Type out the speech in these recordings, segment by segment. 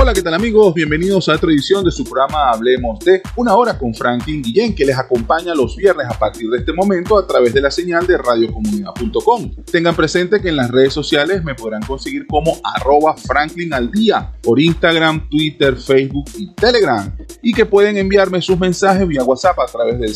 Hola, ¿qué tal amigos? Bienvenidos a otra edición de su programa Hablemos de una hora con Franklin Guillén, que les acompaña los viernes a partir de este momento a través de la señal de radiocomunidad.com. Tengan presente que en las redes sociales me podrán conseguir como arroba Franklin al por Instagram, Twitter, Facebook y Telegram y que pueden enviarme sus mensajes vía WhatsApp a través del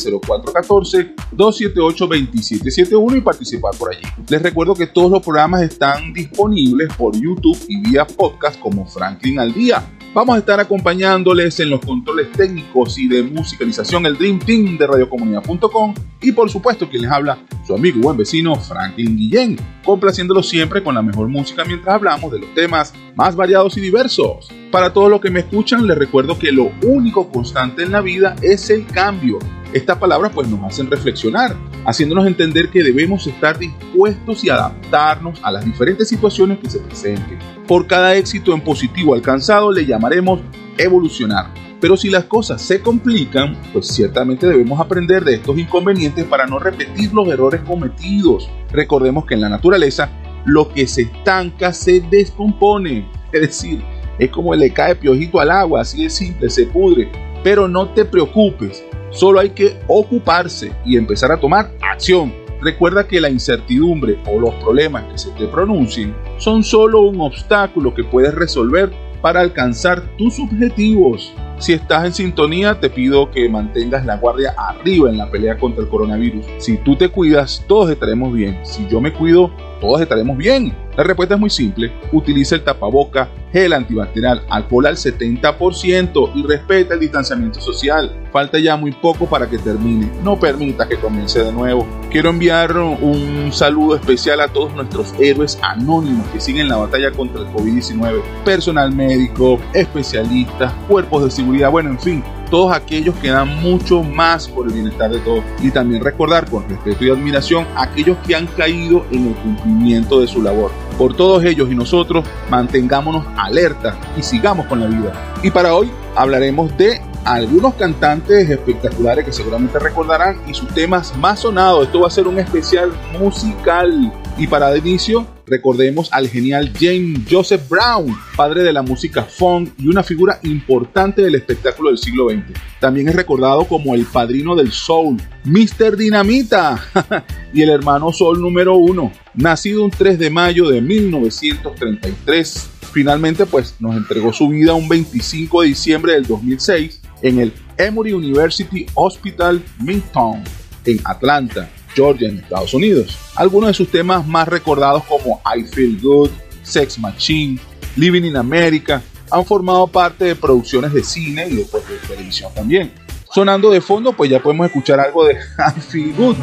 0414-278-2771 y participar por allí. Les recuerdo que todos los programas están disponibles por YouTube y vía podcast como Franklin al día Vamos a estar acompañándoles en los controles técnicos y de musicalización el Dream Team de radiocomunidad.com y por supuesto quien les habla, su amigo y buen vecino Franklin Guillén, complaciéndolo siempre con la mejor música mientras hablamos de los temas más variados y diversos. Para todos los que me escuchan les recuerdo que lo único constante en la vida es el cambio. Estas palabras pues nos hacen reflexionar, haciéndonos entender que debemos estar dispuestos y adaptarnos a las diferentes situaciones que se presenten. Por cada éxito en positivo alcanzado le llamaremos evolucionar. Pero si las cosas se complican, pues ciertamente debemos aprender de estos inconvenientes para no repetir los errores cometidos. Recordemos que en la naturaleza lo que se estanca se descompone. Es decir, es como le cae piojito al agua, así de simple, se pudre. Pero no te preocupes, solo hay que ocuparse y empezar a tomar acción. Recuerda que la incertidumbre o los problemas que se te pronuncien son solo un obstáculo que puedes resolver para alcanzar tus objetivos. Si estás en sintonía, te pido que mantengas la guardia arriba en la pelea contra el coronavirus. Si tú te cuidas, todos estaremos bien. Si yo me cuido, todos estaremos bien. La respuesta es muy simple. Utiliza el tapaboca, gel antibacterial, alcohol al 70% y respeta el distanciamiento social. Falta ya muy poco para que termine. No permita que comience de nuevo. Quiero enviar un saludo especial a todos nuestros héroes anónimos que siguen la batalla contra el COVID-19. Personal médico, especialistas, cuerpos de seguridad, bueno, en fin, todos aquellos que dan mucho más por el bienestar de todos. Y también recordar con respeto y admiración a aquellos que han caído en el cumplimiento de su labor. Por todos ellos y nosotros, mantengámonos alerta y sigamos con la vida. Y para hoy hablaremos de algunos cantantes espectaculares que seguramente recordarán y sus temas más sonados. Esto va a ser un especial musical. Y para el inicio, recordemos al genial James Joseph Brown, padre de la música funk y una figura importante del espectáculo del siglo XX. También es recordado como el padrino del soul, Mr. Dinamita y el hermano soul número uno, nacido un 3 de mayo de 1933. Finalmente, pues nos entregó su vida un 25 de diciembre del 2006 en el Emory University Hospital Midtown en Atlanta, Georgia, en Estados Unidos. Algunos de sus temas más recordados como I Feel Good, Sex Machine, Living in America han formado parte de producciones de cine y de, pues, de televisión también. Sonando de fondo, pues ya podemos escuchar algo de I feel good.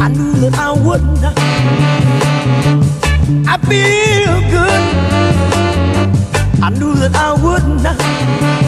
I knew that I would not.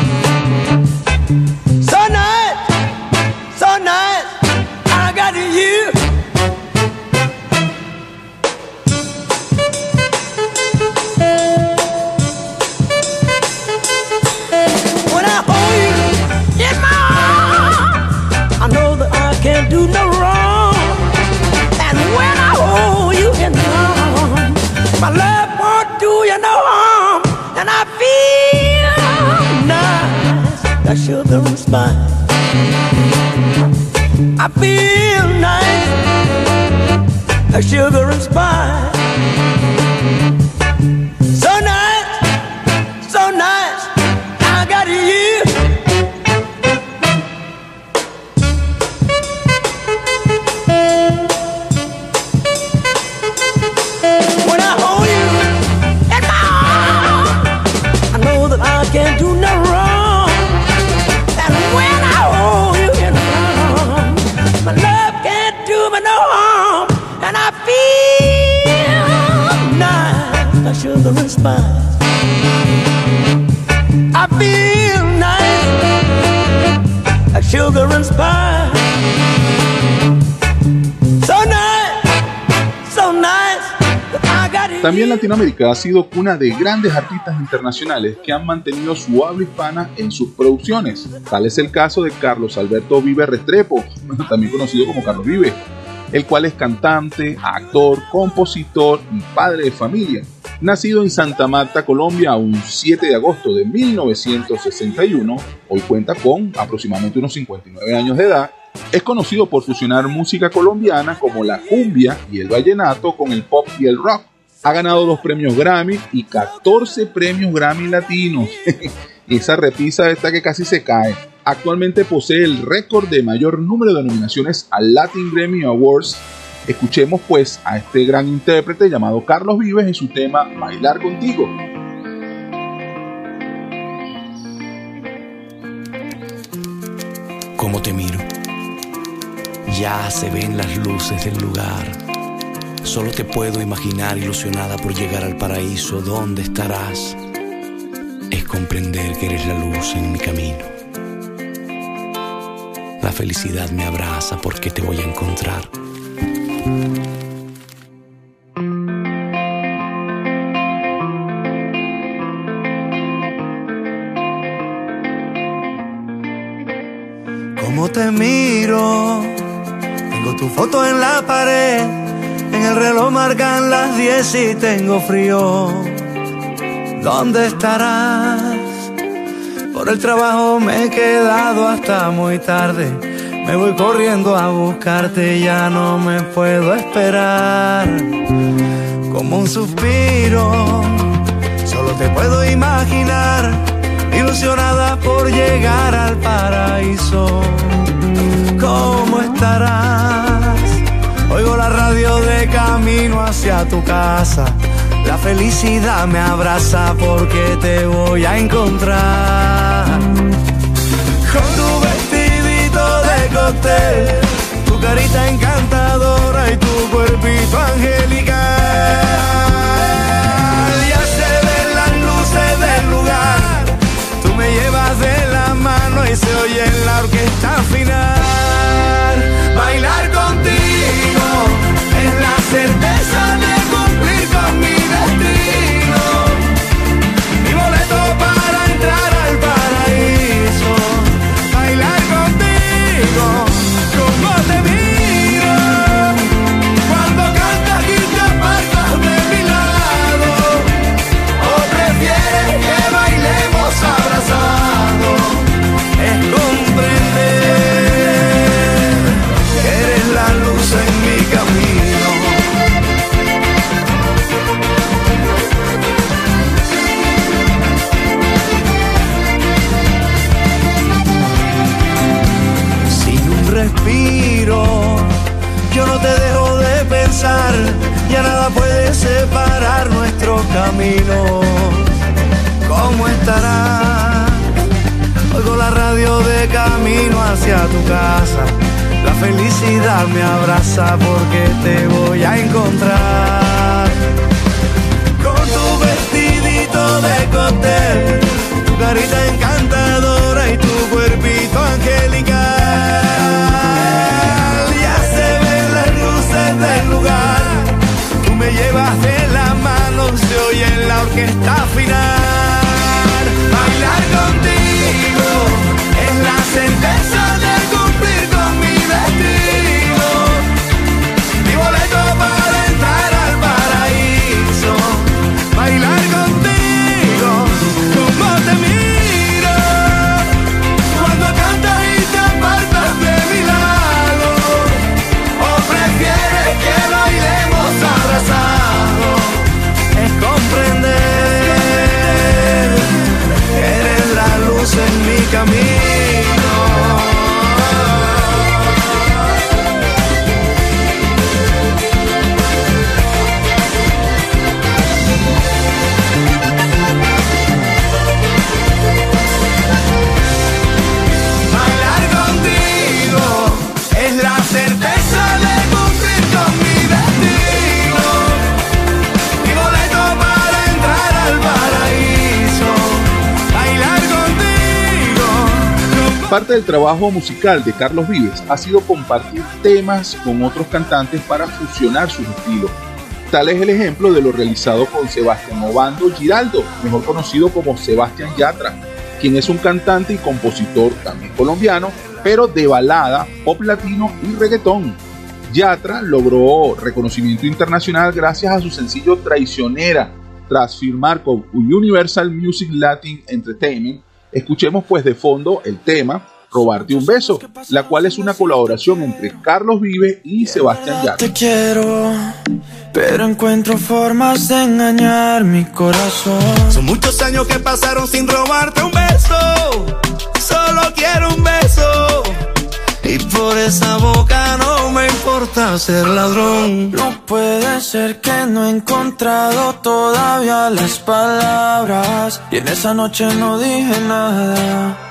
I feel nice, a sugar and spice. También Latinoamérica ha sido cuna de grandes artistas internacionales que han mantenido su habla hispana en sus producciones. Tal es el caso de Carlos Alberto Vive Restrepo, también conocido como Carlos Vive, el cual es cantante, actor, compositor y padre de familia. Nacido en Santa Marta, Colombia, un 7 de agosto de 1961, hoy cuenta con aproximadamente unos 59 años de edad, es conocido por fusionar música colombiana como la cumbia y el vallenato con el pop y el rock. Ha ganado dos premios Grammy y 14 premios Grammy latinos. Esa repisa está que casi se cae. Actualmente posee el récord de mayor número de nominaciones al Latin Grammy Awards. Escuchemos pues a este gran intérprete llamado Carlos Vives en su tema Bailar contigo. ¿Cómo te miro? Ya se ven las luces del lugar. Solo te puedo imaginar ilusionada por llegar al paraíso. ¿Dónde estarás? Es comprender que eres la luz en mi camino. La felicidad me abraza porque te voy a encontrar. ¿Cómo te miro? Tengo tu foto en la pared, el reloj marcan las 10 y tengo frío. ¿Dónde estarás? Por el trabajo me he quedado hasta muy tarde. Me voy corriendo a buscarte, ya no me puedo esperar. Como un suspiro, solo te puedo imaginar, ilusionada por llegar al paraíso. ¿Cómo estarás? Camino hacia tu casa. La felicidad me abraza porque te voy a encontrar. Con tu vestidito de cóctel, tu carita encantadora y tu cuerpito angelical. Ya se ven las luces del lugar, tú me llevas de la mano y se oye la orquesta final. Bailar certeza separar nuestro camino. ¿Cómo estarás? Oigo la radio de camino hacia tu casa. La felicidad me abraza porque te voy a encontrar. Con tu vestidito de cóctel, tu carita encantadora Parte del trabajo musical de Carlos Vives ha sido compartir temas con otros cantantes para fusionar sus estilos. Tal es el ejemplo de lo realizado con Sebastián Obando Giraldo, mejor conocido como Sebastián Yatra, quien es un cantante y compositor también colombiano, pero de balada, pop latino y reggaetón. Yatra logró reconocimiento internacional gracias a su sencillo Traicionera, tras firmar con Universal Music Latin Entertainment. Escuchemos pues de fondo el tema Robarte un beso, la cual es una colaboración entre Carlos Vive y Sebastián Yatra. Te quiero, pero encuentro formas de engañar mi corazón. Son muchos años que pasaron sin robarte un beso. Solo quiero un beso. Y por esa boca no me importa ser ladrón. No puede ser que no he encontrado todavía las palabras. Y en esa noche no dije nada.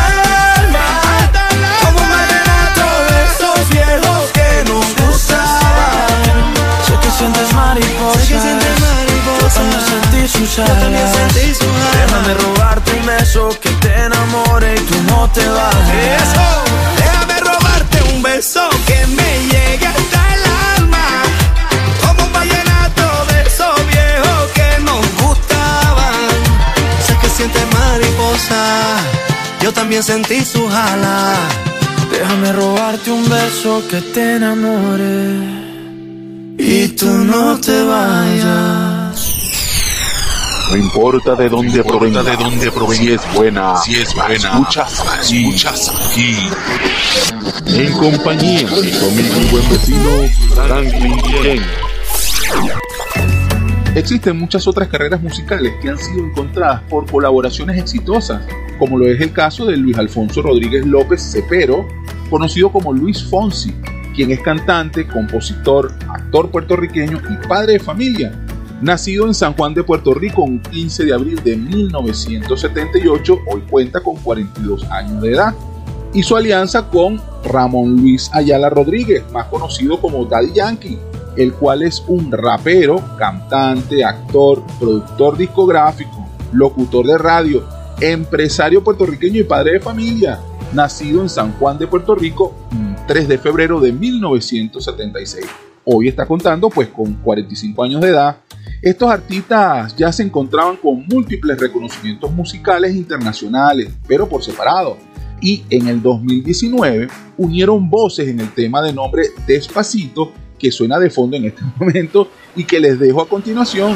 sientes mariposas, sé que sientes mariposas. Yo también sentí sus alas. Yo también sentí sus alas. Déjame robarte un beso que te enamore y tú no te vayas. Eso. Déjame robarte un beso que me llegue hasta el alma. Como un vallenato de esos viejos que nos gustaban. Sé que sientes mariposa. Yo también sentí sus alas. Déjame robarte un beso que te enamore y tú no te vayas. No importa de dónde provenga, de dónde provenga, si es buena, si es buena, escuchas, escuchas aquí. En compañía de tu amigo y buen vecino Franklin Ken. Existen muchas otras carreras musicales que han sido encontradas por colaboraciones exitosas, como lo es el caso de Luis Alfonso Rodríguez López Cepero, conocido como Luis Fonsi, es cantante, compositor, actor puertorriqueño y padre de familia. Nacido en San Juan de Puerto Rico un 15 de abril de 1978, hoy cuenta con 42 años de edad. Y su alianza con Ramón Luis Ayala Rodríguez, más conocido como Daddy Yankee, el cual es un rapero, cantante, actor, productor discográfico, locutor de radio, empresario puertorriqueño y padre de familia, nacido en San Juan de Puerto Rico 3 de febrero de 1976. Hoy está contando pues con 45 años de edad. Estos artistas ya se encontraban con múltiples reconocimientos musicales internacionales, pero por separado. Y en el 2019 unieron voces en el tema de nombre Despacito, que suena de fondo en este momento y que les dejo a continuación.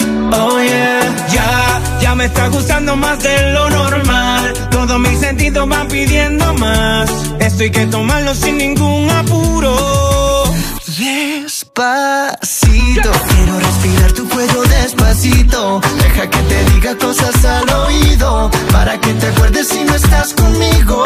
Oh yeah, ya, ya me está gustando más de lo normal. Todos mis sentidos van pidiendo más. Esto hay que tomarlo sin ningún apuro. Despacito, quiero respirar tu cuello despacito. Deja que te diga cosas al oído. Para que te acuerdes si no estás conmigo.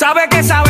Sabe que esa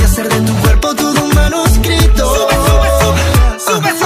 y hacer de tu cuerpo todo un manuscrito. Sube, sube. Quiero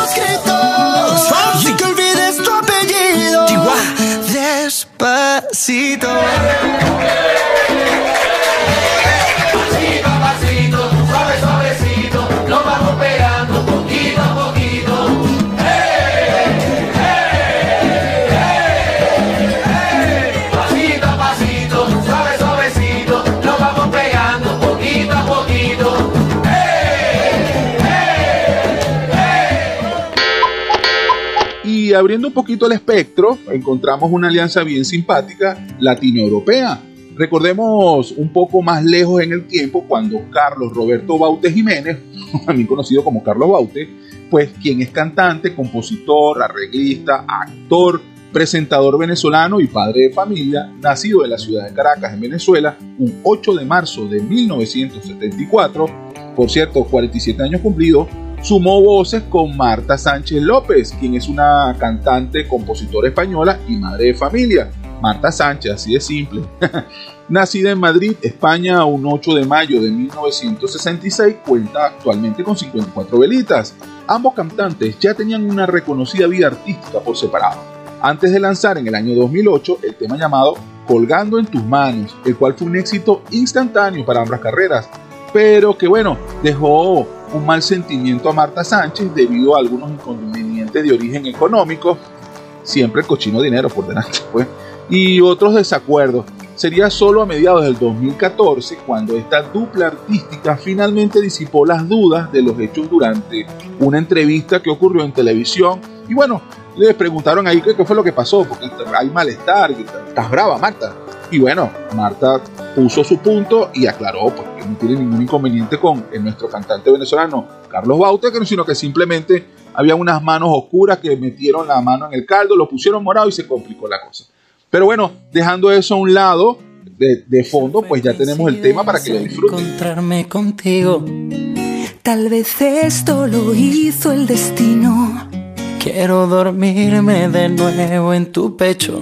Despacito Y abriendo un poquito el espectro, encontramos una alianza bien simpática latinoeuropea. Recordemos un poco más lejos en el tiempo cuando Carlos Roberto Baute Jiménez, también conocido como Carlos Baute, pues quien es cantante, compositor, arreglista, actor, presentador venezolano y padre de familia, nacido en la ciudad de Caracas, en Venezuela, un 8 de marzo de 1974, por cierto, 47 años cumplidos, sumó voces con Marta Sánchez López, quien es una cantante, compositora española y madre de familia. Marta Sánchez, así de simple. Nacida en Madrid, España, un 8 de mayo de 1966, cuenta actualmente con 54 velitas. Ambos cantantes ya tenían una reconocida vida artística por separado. Antes de lanzar en el año 2008 el tema llamado Colgando en tus manos, el cual fue un éxito instantáneo para ambas carreras. pero que bueno, dejó un mal sentimiento a Marta Sánchez debido a algunos inconvenientes de origen económico, siempre el cochino dinero por delante, pues, y otros desacuerdos. Sería solo a mediados del 2014 cuando esta dupla artística finalmente disipó las dudas de los hechos durante una entrevista que ocurrió en televisión. Y bueno, le preguntaron ahí qué, fue lo que pasó, porque hay malestar, estás brava Marta. Y bueno, Marta puso su punto y aclaró pues, que no tiene ningún inconveniente con nuestro cantante venezolano Carlos Baute, sino que simplemente había unas manos oscuras que metieron la mano en el caldo, lo pusieron morado y se complicó la cosa. Pero bueno, dejando eso a un lado, de, fondo, pues ya tenemos el tema para que lo disfruten. Encontrarme contigo, tal vez esto lo hizo el destino. Quiero dormirme de nuevo en tu pecho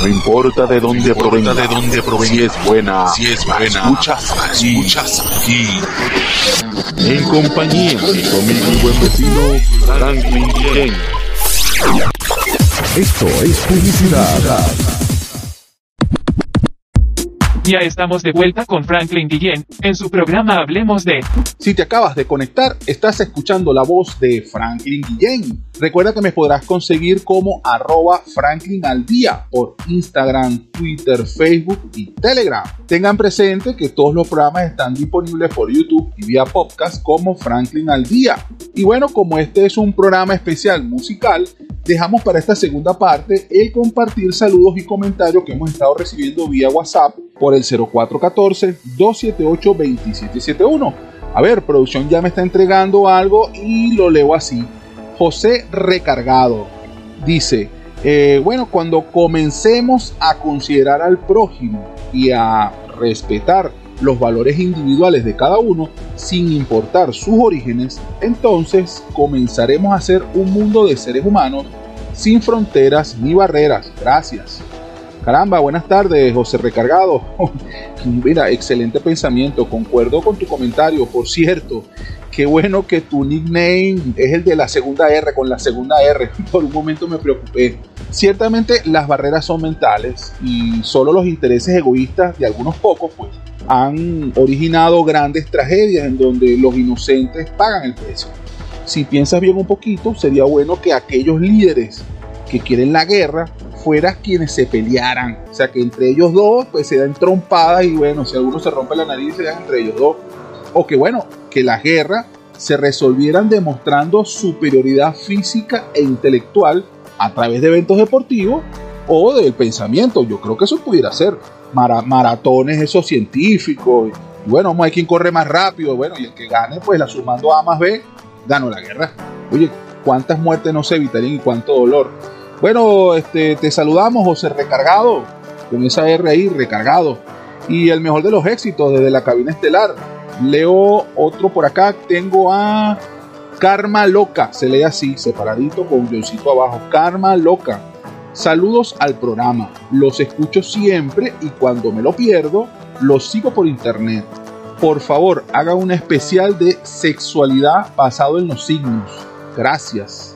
No importa de dónde provenga, de dónde provenga, si es buena, si es buena, escuchas, escuchas aquí. En compañía de conmigo mi buen vecino Franklin Ken. Esto es publicidad. Ya estamos de vuelta con Franklin Guillén en su programa Hablemos de. Si te acabas de conectar, estás escuchando la voz de Franklin Guillén. Recuerda que me podrás conseguir como arroba Franklin al día por Instagram, Twitter, Facebook y Telegram. Tengan presente que todos los programas están disponibles por YouTube y vía podcast como Franklin al día. Y bueno, como este es un programa especial musical, dejamos para esta segunda parte el compartir saludos y comentarios que hemos estado recibiendo vía WhatsApp por el 0414-278-2771. A ver, producción ya me está entregando algo y lo leo así. José Recargado dice, eh, bueno, cuando comencemos a considerar al prójimo y a respetar los valores individuales de cada uno, sin importar sus orígenes, entonces comenzaremos a ser un mundo de seres humanos sin fronteras ni barreras. Gracias. Caramba, buenas tardes, José Recargado. Mira, excelente pensamiento, concuerdo con tu comentario. Por cierto, qué bueno que tu nickname es el de la segunda R, con la segunda R. Por un momento me preocupé. Ciertamente las barreras son mentales y solo los intereses egoístas de algunos pocos pues, han originado grandes tragedias en donde los inocentes pagan el precio. Si piensas bien un poquito, sería bueno que aquellos líderes que quieren la guerra fueran quienes se pelearan. O sea, que entre ellos dos pues se dan trompadas y bueno, si alguno se rompe la nariz, se dan entre ellos dos. O que bueno, que la guerra se resolvieran demostrando superioridad física e intelectual a través de eventos deportivos o del pensamiento. Yo creo que eso pudiera ser. maratones, esos científicos. Y bueno, hay quien corre más rápido. Bueno, y el que gane, pues la sumando A más B, ganó la guerra. Oye, ¿cuántas muertes no se evitarían y cuánto dolor? Bueno, este, te saludamos, José Recargado, con esa R ahí, recargado. Y el mejor de los éxitos desde la cabina estelar. Leo otro por acá. Tengo a Karma Loca, se lee así, separadito con un guioncito abajo. Karma Loca. Saludos al programa. Los escucho siempre y cuando me lo pierdo, los sigo por internet. Por favor, haga un especial de sexualidad basado en los signos. Gracias.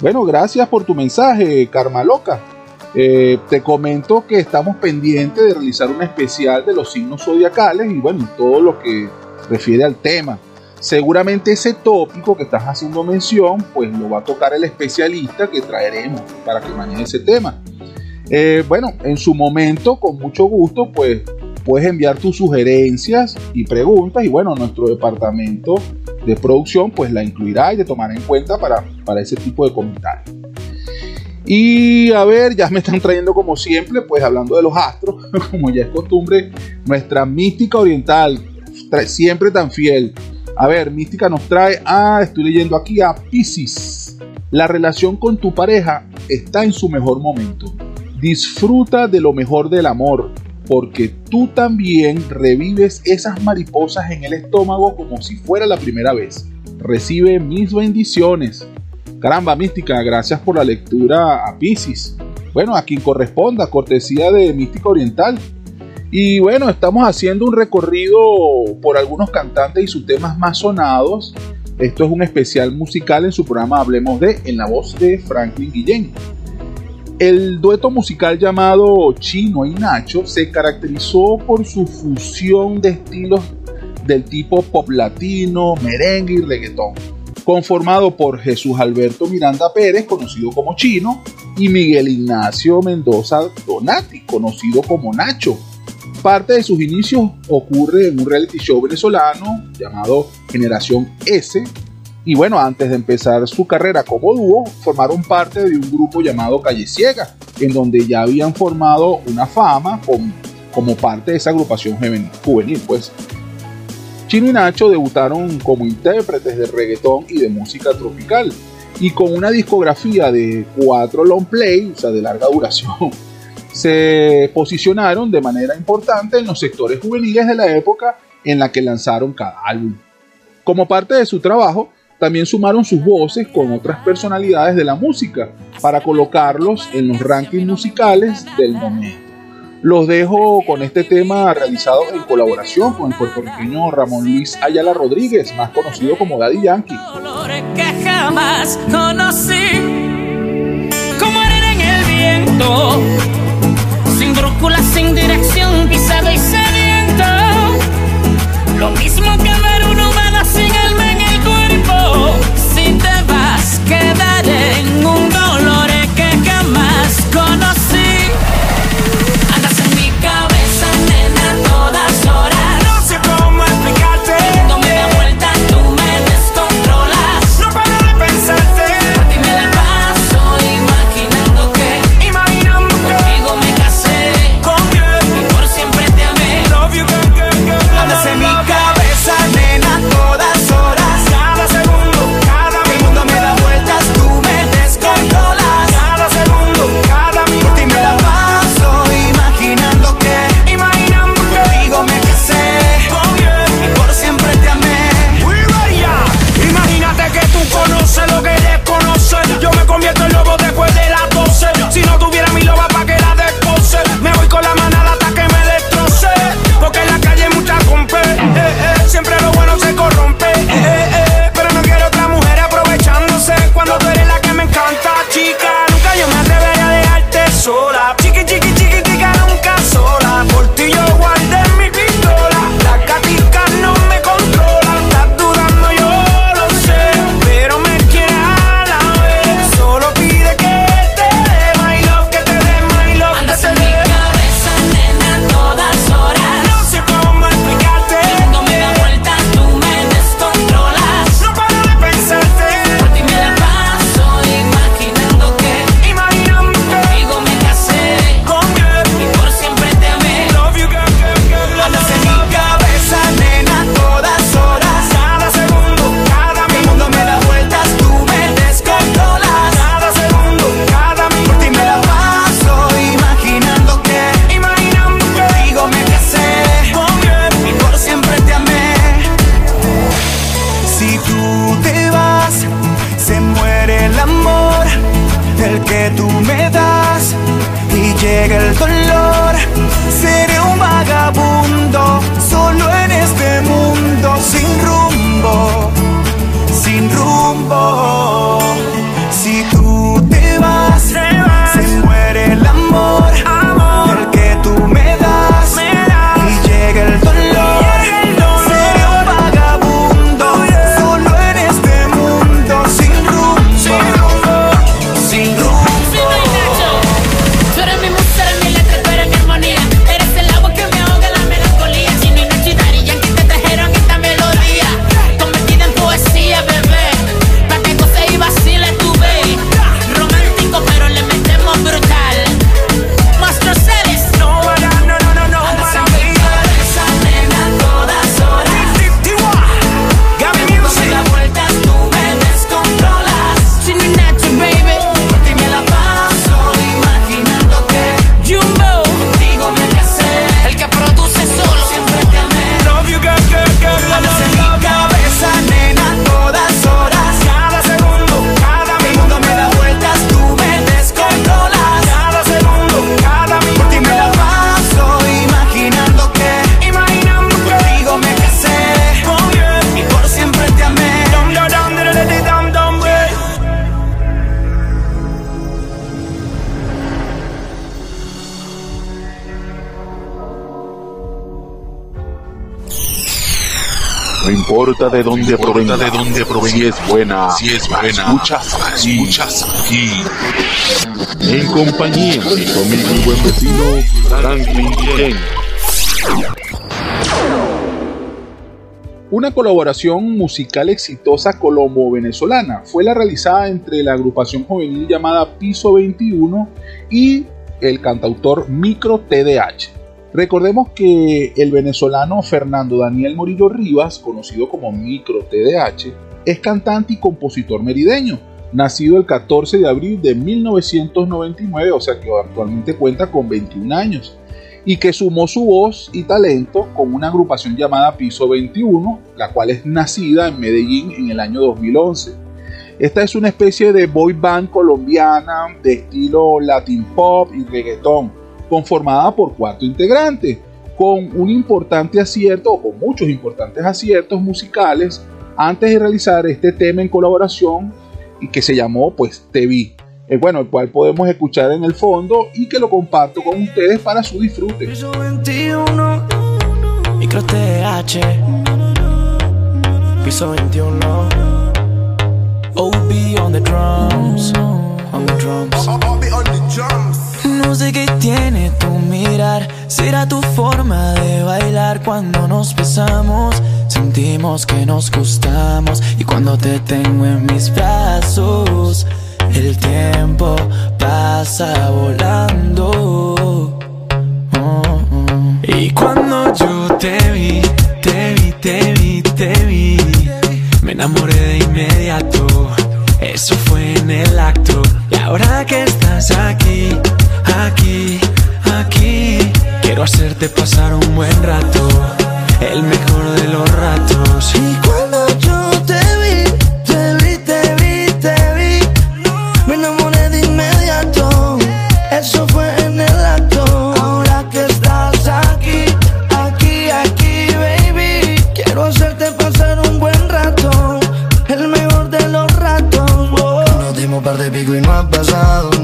Bueno, gracias por tu mensaje, Karma Loca. Eh, te comento que estamos pendientes de realizar un especial de los signos zodiacales y bueno, todo lo que refiere al tema. Seguramente ese tópico que estás haciendo mención, pues lo va a tocar el especialista que traeremos para que maneje ese tema. Eh, bueno, en su momento, con mucho gusto, pues puedes enviar tus sugerencias y preguntas y bueno, nuestro departamento de producción pues la incluirá y te tomará en cuenta para, para ese tipo de comentarios. Y a ver, ya me están trayendo como siempre, pues hablando de los astros, como ya es costumbre, nuestra mística oriental, siempre tan fiel. A ver, mística nos trae, ah, estoy leyendo aquí a Pisces. La relación con tu pareja está en su mejor momento. Disfruta de lo mejor del amor, porque tú también revives esas mariposas en el estómago como si fuera la primera vez. Recibe mis bendiciones. Caramba, mística, gracias por la lectura a Pisces. Bueno, a quien corresponda, cortesía de Mística Oriental. Y bueno, estamos haciendo un recorrido por algunos cantantes y sus temas más sonados. Esto es un especial musical en su programa Hablemos de, en la voz de Franklin Guillén. El dueto musical llamado Chino y Nacho se caracterizó por su fusión de estilos del tipo pop latino, merengue y reggaetón, conformado por Jesús Alberto Miranda Pérez, conocido como Chino, y Miguel Ignacio Mendoza Donati, conocido como Nacho. Parte de sus inicios ocurre en un reality show venezolano llamado Generación S, y bueno, antes de empezar su carrera como dúo, formaron parte de un grupo llamado Calle Ciega, en donde ya habían formado una fama como parte de esa agrupación juvenil. Pues Chino y Nacho debutaron como intérpretes de reggaetón y de música tropical, y con una discografía de cuatro long play, o sea, de larga duración, se posicionaron de manera importante en los sectores juveniles de la época en la que lanzaron cada álbum. Como parte de su trabajo, también sumaron sus voces con otras personalidades de la música para colocarlos en los rankings musicales del momento. Los dejo con este tema realizado en colaboración con el puertorriqueño Ramón Luis Ayala Rodríguez, más conocido como Daddy Yankee. que jamás conocí, como en el viento, sin brújula, sin dirección No importa de dónde provenga, de dónde provenga, si es buena, si es buena, escuchas, escuchas aquí. En compañía de tu amigo y buen vecino Franklin Guillén. Una colaboración musical exitosa colombo-venezolana fue la realizada entre la agrupación juvenil llamada Piso 21 y el cantautor Micro TDH. Recordemos que el venezolano Fernando Daniel Morillo Rivas, conocido como Micro TDH, es cantante y compositor merideño, nacido el 14 de abril de 1999, o sea que actualmente cuenta con 21 años, y que sumó su voz y talento con una agrupación llamada Piso 21, la cual es nacida en Medellín en el año 2011. Esta es una especie de boy band colombiana de estilo latin pop y reggaetón conformada por cuatro integrantes, con un importante acierto o con muchos importantes aciertos musicales antes de realizar este tema en colaboración y que se llamó pues Te Vi. eh, bueno, el cual podemos escuchar en el fondo y que lo comparto con ustedes para su disfrute. Piso 21, Micro TH, piso 21. OB on the drums, on the drums. No sé qué tiene tu mirar, será tu forma de bailar cuando nos besamos. Sentimos que nos gustamos y cuando te tengo en mis brazos, el tiempo pasa volando. Y cuando yo te vi, te vi, te vi, te vi, me enamoré de inmediato. Eso fue en el acto. Y ahora que estás aquí, aquí, aquí, quiero hacerte pasar un buen rato, el mejor de los ratos. Y cuando yo te vi, te vi, te vi, te vi, me enamoré de inmediato. Eso fue en el acto. Ahora que estás aquí, aquí, aquí, baby, quiero hacerte pasar un buen rato, el mejor de los ratos. oh. Nos dimos par de pico y no ha pasado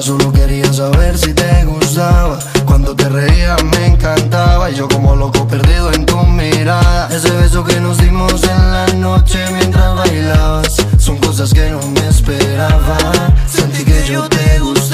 Solo quería saber si te gustaba. Cuando te reías me encantaba. Y yo como loco perdido en tu mirada. Ese beso que nos dimos en la noche mientras bailabas. Son cosas que no me esperaba. Sentí que yo te gustaba.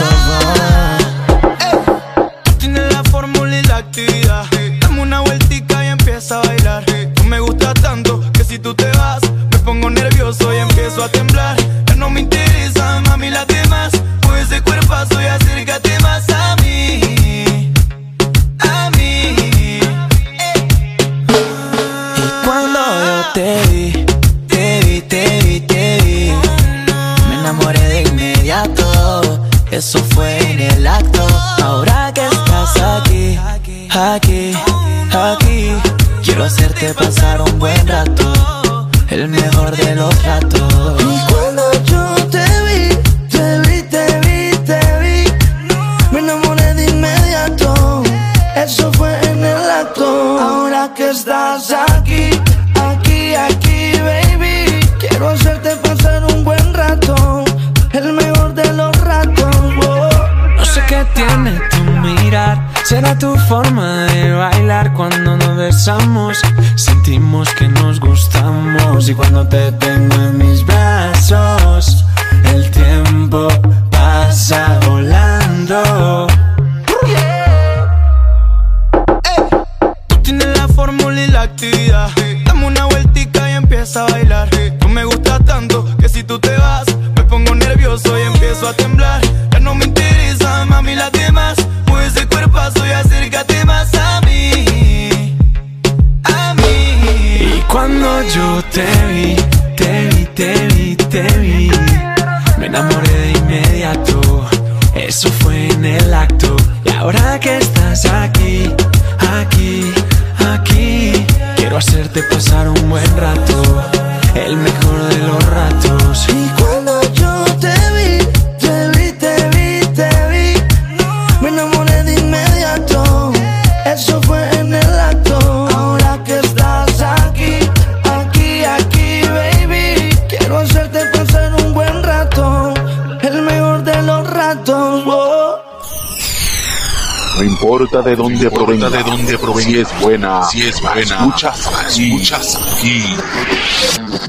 Importa de dónde provenga, de dónde provenga, si es buena, si es buena, escuchas aquí, escuchas aquí.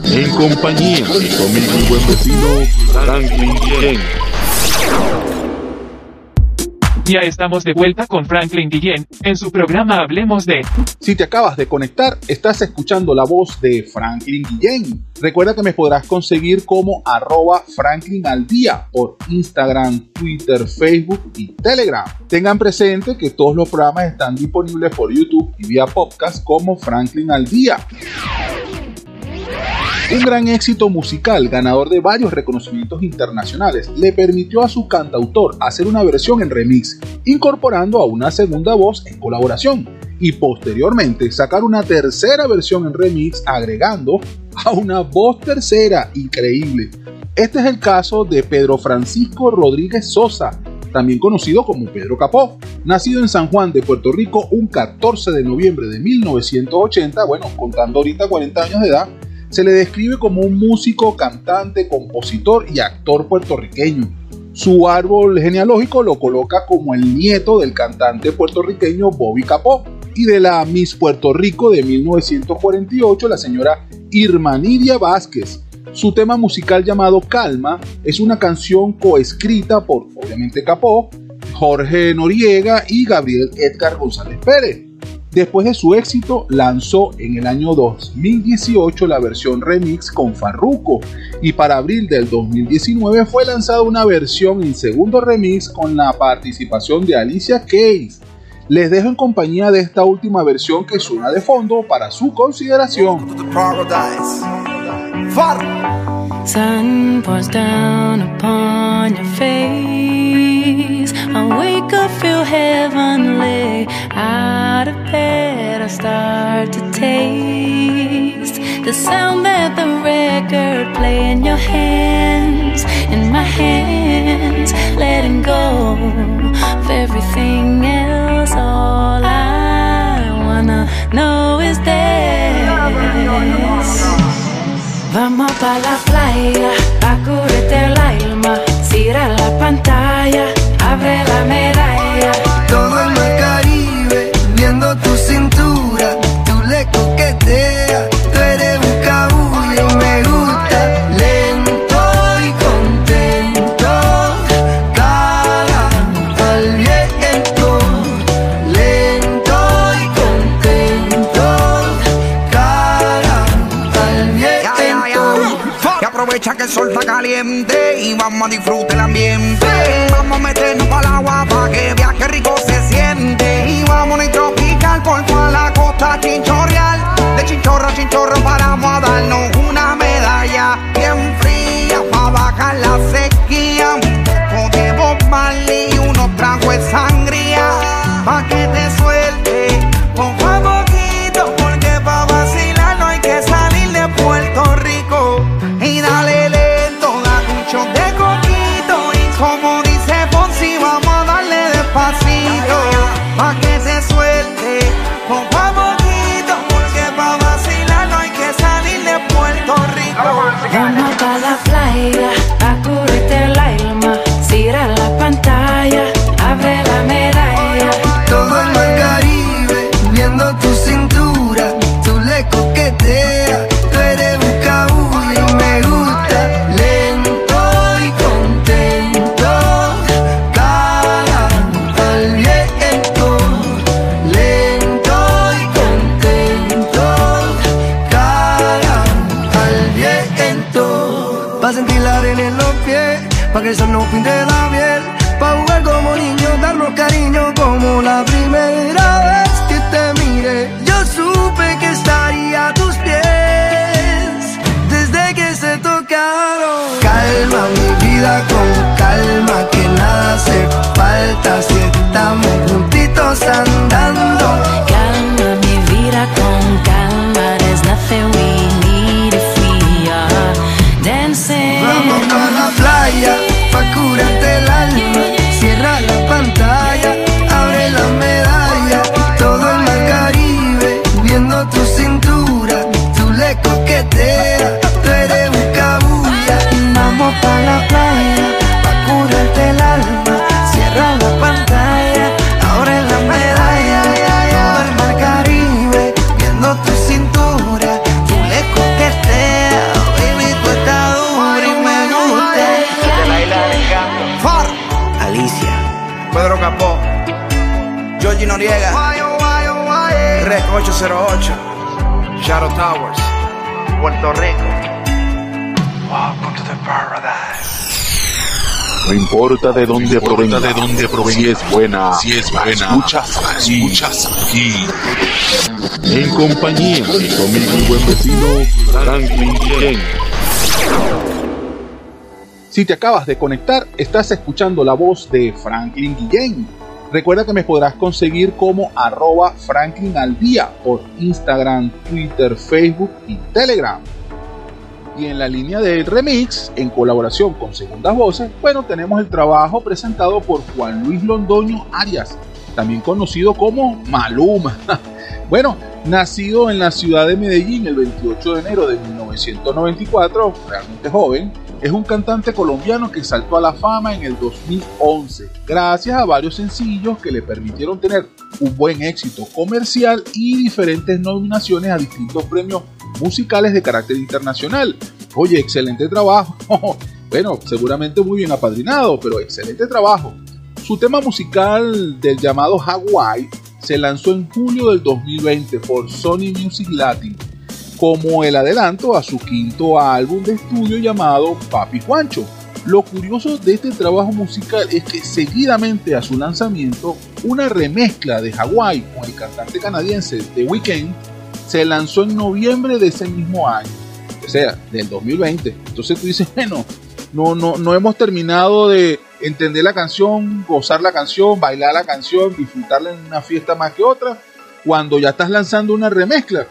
En compañía de y buen vecino Franklin Guillén. Ya estamos de vuelta con Franklin Guillén en su programa Hablemos de. Si te acabas de conectar, estás escuchando la voz de Franklin Guillén. Recuerda que me podrás conseguir como arroba Franklin al día por Instagram, Twitter, Facebook y Telegram. Tengan presente que todos los programas están disponibles por YouTube y vía podcast como Franklin al día. Un gran éxito musical, ganador de varios reconocimientos internacionales, le permitió a su cantautor hacer una versión en remix, incorporando a una segunda voz en colaboración, y posteriormente sacar una tercera versión en remix agregando a una voz tercera increíble. Este es el caso de Pedro Francisco Rodríguez Sosa, también conocido como Pedro Capó, nacido en San Juan de Puerto Rico un 14 de noviembre de 1980, bueno, contando ahorita 40 años de edad, se le describe como un músico, cantante, compositor y actor puertorriqueño. Su árbol genealógico lo coloca como el nieto del cantante puertorriqueño Bobby Capó y de la Miss Puerto Rico de 1948, la señora Irma Nidia Vázquez. Su tema musical llamado Calma es una canción coescrita por, obviamente, Capó, Jorge Noriega y Gabriel Edgar González Pérez. Después de su éxito, lanzó en el año 2018 la versión remix con Farruko y para abril del 2019 fue lanzada una versión en segundo remix con la participación de Alicia Keys. Les dejo en compañía de esta última versión que suena de fondo para su consideración. I wake up, feel heavenly. Out of bed, I start to taste the sound that the record play in your hands, in my hands, letting go of everything else. All I wanna know is this. Vamos pa la playa, a curarte el alma, cierra la pantalla, abre la medalla. Todo el mar Caribe, viendo tu cintura, tú le coqueteas, tú eres un cabullo, me gusta, lento y contento, cara al viento, lento y contento, cara al viento. Y aprovecha que el sol está caliente y vamos a disfrutar el ambiente. Vamos a meternos el agua No importa de dónde provenga, de dónde provenga, si es buena, si es buena, escuchas, aquí, escuchas aquí. En compañía de tu amigo y buen vecino Franklin Ken. Si te acabas de conectar, estás escuchando la voz de Franklin Guillén. Recuerda que me podrás conseguir como arroba Franklin al día por Instagram, Twitter, Facebook y Telegram. Y en la línea del remix, en colaboración con Segundas Voces, bueno, tenemos el trabajo presentado por Juan Luis Londoño Arias, también conocido como Maluma. Bueno, nacido en la ciudad de Medellín el 28 de enero de 1994, realmente joven, es un cantante colombiano que saltó a la fama en el 2011, gracias a varios sencillos que le permitieron tener un buen éxito comercial y diferentes nominaciones a distintos premios musicales de carácter internacional. Oye, excelente trabajo. bueno, seguramente muy bien apadrinado, pero excelente trabajo. Su tema musical del llamado Hawaii se lanzó en julio del 2020 por Sony Music Latin como el adelanto a su quinto álbum de estudio llamado Papi Juancho. Lo curioso de este trabajo musical es que seguidamente a su lanzamiento, una remezcla de Hawaii con el cantante canadiense The Weeknd se lanzó en noviembre de ese mismo año, o sea, del 2020. Entonces tú dices, bueno, no, no, no hemos terminado de entender la canción, gozar la canción, bailar la canción, disfrutarla en una fiesta más que otra, cuando ya estás lanzando una remezcla.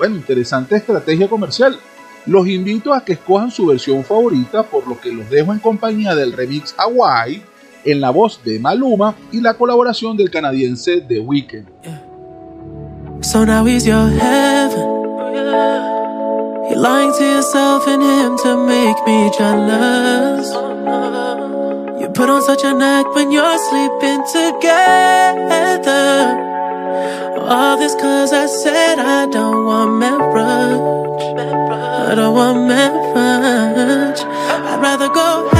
Bueno, interesante estrategia comercial. Los invito a que escojan su versión favorita, por lo que los dejo en compañía del remix Hawaii, en la voz de Maluma y la colaboración del canadiense The Weeknd. So now he's your heaven. You're lying to yourself and him to make me jealous. You put on such an act when you're sleeping together. All this cause I said I don't want marriage. I don't want marriage. I'd rather go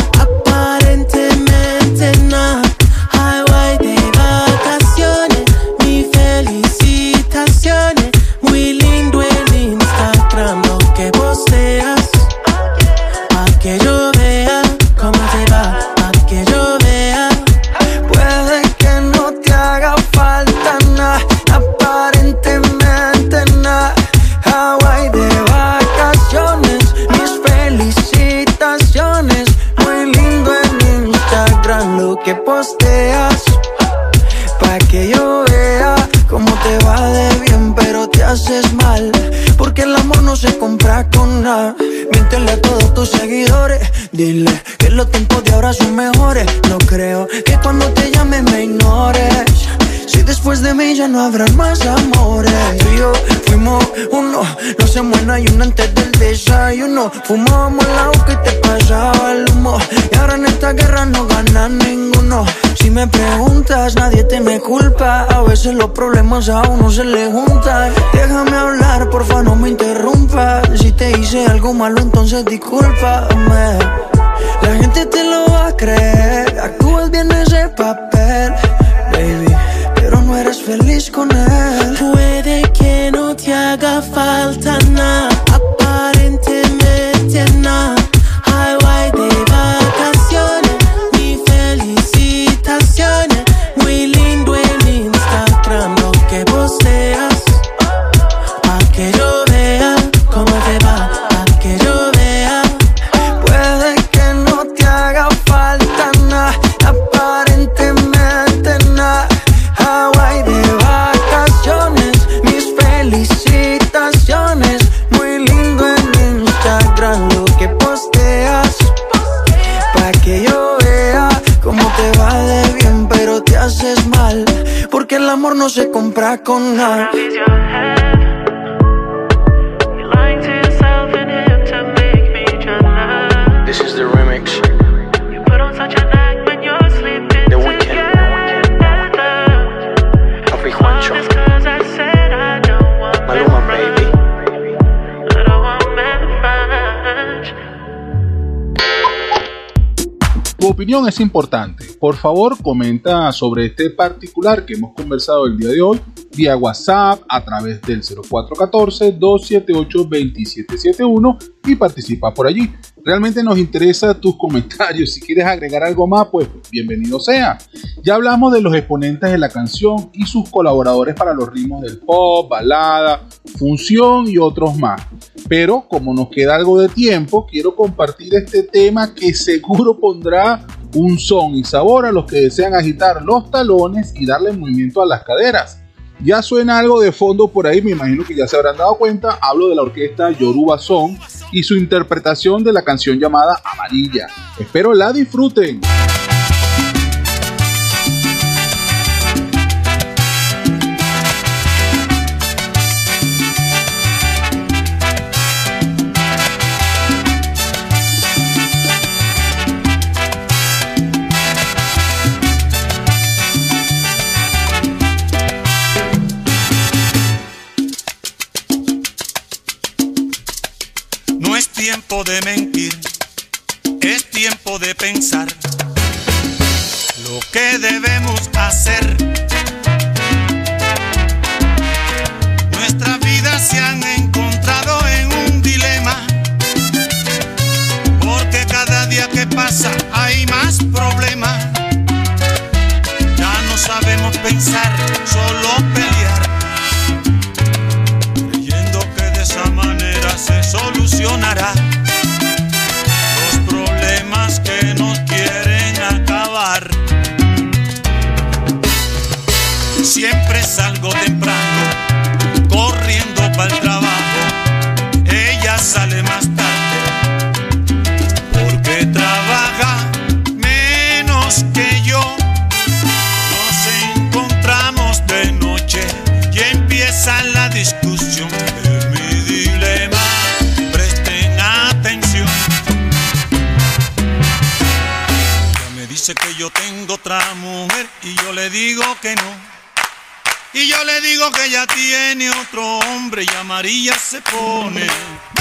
Fumábamos el agua que te pasaba el humo. Y ahora en esta guerra no gana ninguno. Si me preguntas, nadie te me culpa. A veces los problemas a uno se le juntan. Déjame hablar, porfa, no me interrumpas. Si te hice algo malo, entonces discúlpame. La gente te lo va a creer. Actúas bien ese papel, baby. Pero no eres feliz con él. Puede que no te haga falta nada, compra con nada. Es importante. Por favor, comenta sobre este particular que hemos conversado el día de hoy vía WhatsApp a través del 0414-278-2771 y participa por allí. Realmente nos interesa tus comentarios. Si quieres agregar algo más, pues bienvenido sea. Ya hablamos de los exponentes de la canción y sus colaboradores para los ritmos del pop, balada, función y otros más. Pero como nos queda algo de tiempo, quiero compartir este tema que seguro pondrá un son y sabor a los que desean agitar los talones y darle movimiento a las caderas. Ya suena algo de fondo por ahí, me imagino que ya se habrán dado cuenta. Hablo de la orquesta Yoruba Song y su interpretación de la canción llamada Amarilla. Espero la disfruten. Tiempo de mentir, es tiempo de pensar lo que debemos hacer. Se pone.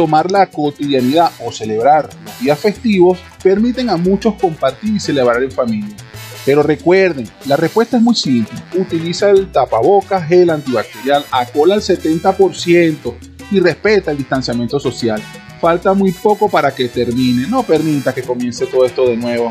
Tomar la cotidianidad o celebrar los días festivos permiten a muchos compartir y celebrar en familia. Pero recuerden, la respuesta es muy simple. Utiliza el tapabocas, gel antibacterial, alcohol al 70% y respeta el distanciamiento social. Falta muy poco para que termine. No permita que comience todo esto de nuevo.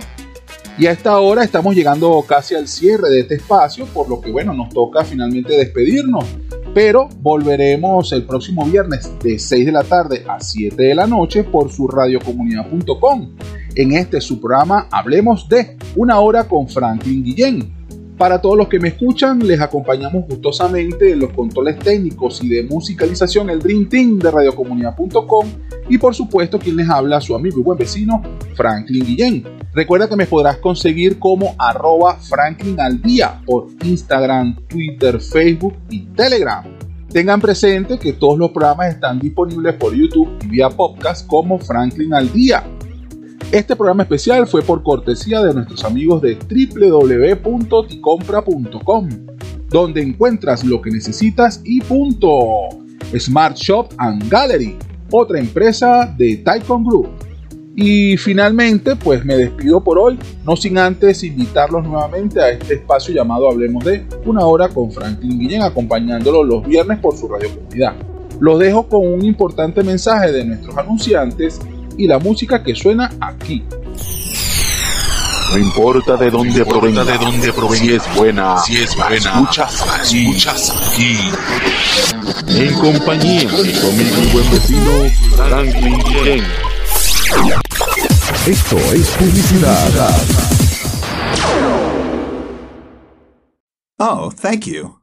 Y a esta hora estamos llegando casi al cierre de este espacio, por lo que bueno, nos toca finalmente despedirnos. Pero volveremos el próximo viernes de 6 de la tarde a 7 de la noche por su radiocomunidad.com. En este su programa Hablemos de una hora con Franklin Guillén. Para todos los que me escuchan, les acompañamos gustosamente en los controles técnicos y de musicalización el Dream Team de radiocomunidad.com y por supuesto quien les habla, su amigo y buen vecino Franklin Guillén. Recuerda que me podrás conseguir como arroba Franklin al día por Instagram, Twitter, Facebook y Telegram. Tengan presente que todos los programas están disponibles por YouTube y vía podcast como Franklin al día. Este programa especial fue por cortesía de nuestros amigos de www.ticompra.com, donde encuentras lo que necesitas y punto. Smart Shop and Gallery, otra empresa de Taikon Group. Y finalmente, pues me despido por hoy, no sin antes invitarlos nuevamente a este espacio llamado Hablemos de una hora con Franklin Guillén, acompañándolo los viernes por su radio comunidad. Los dejo con un importante mensaje de nuestros anunciantes y la música que suena aquí. No importa de dónde provenga, de dónde provenga, si es buena, si es buena, escuchas aquí, escuchas aquí. En compañía de mi amigo y buen vecino Franklin Guillén. Esto es publicidad. Oh, thank you.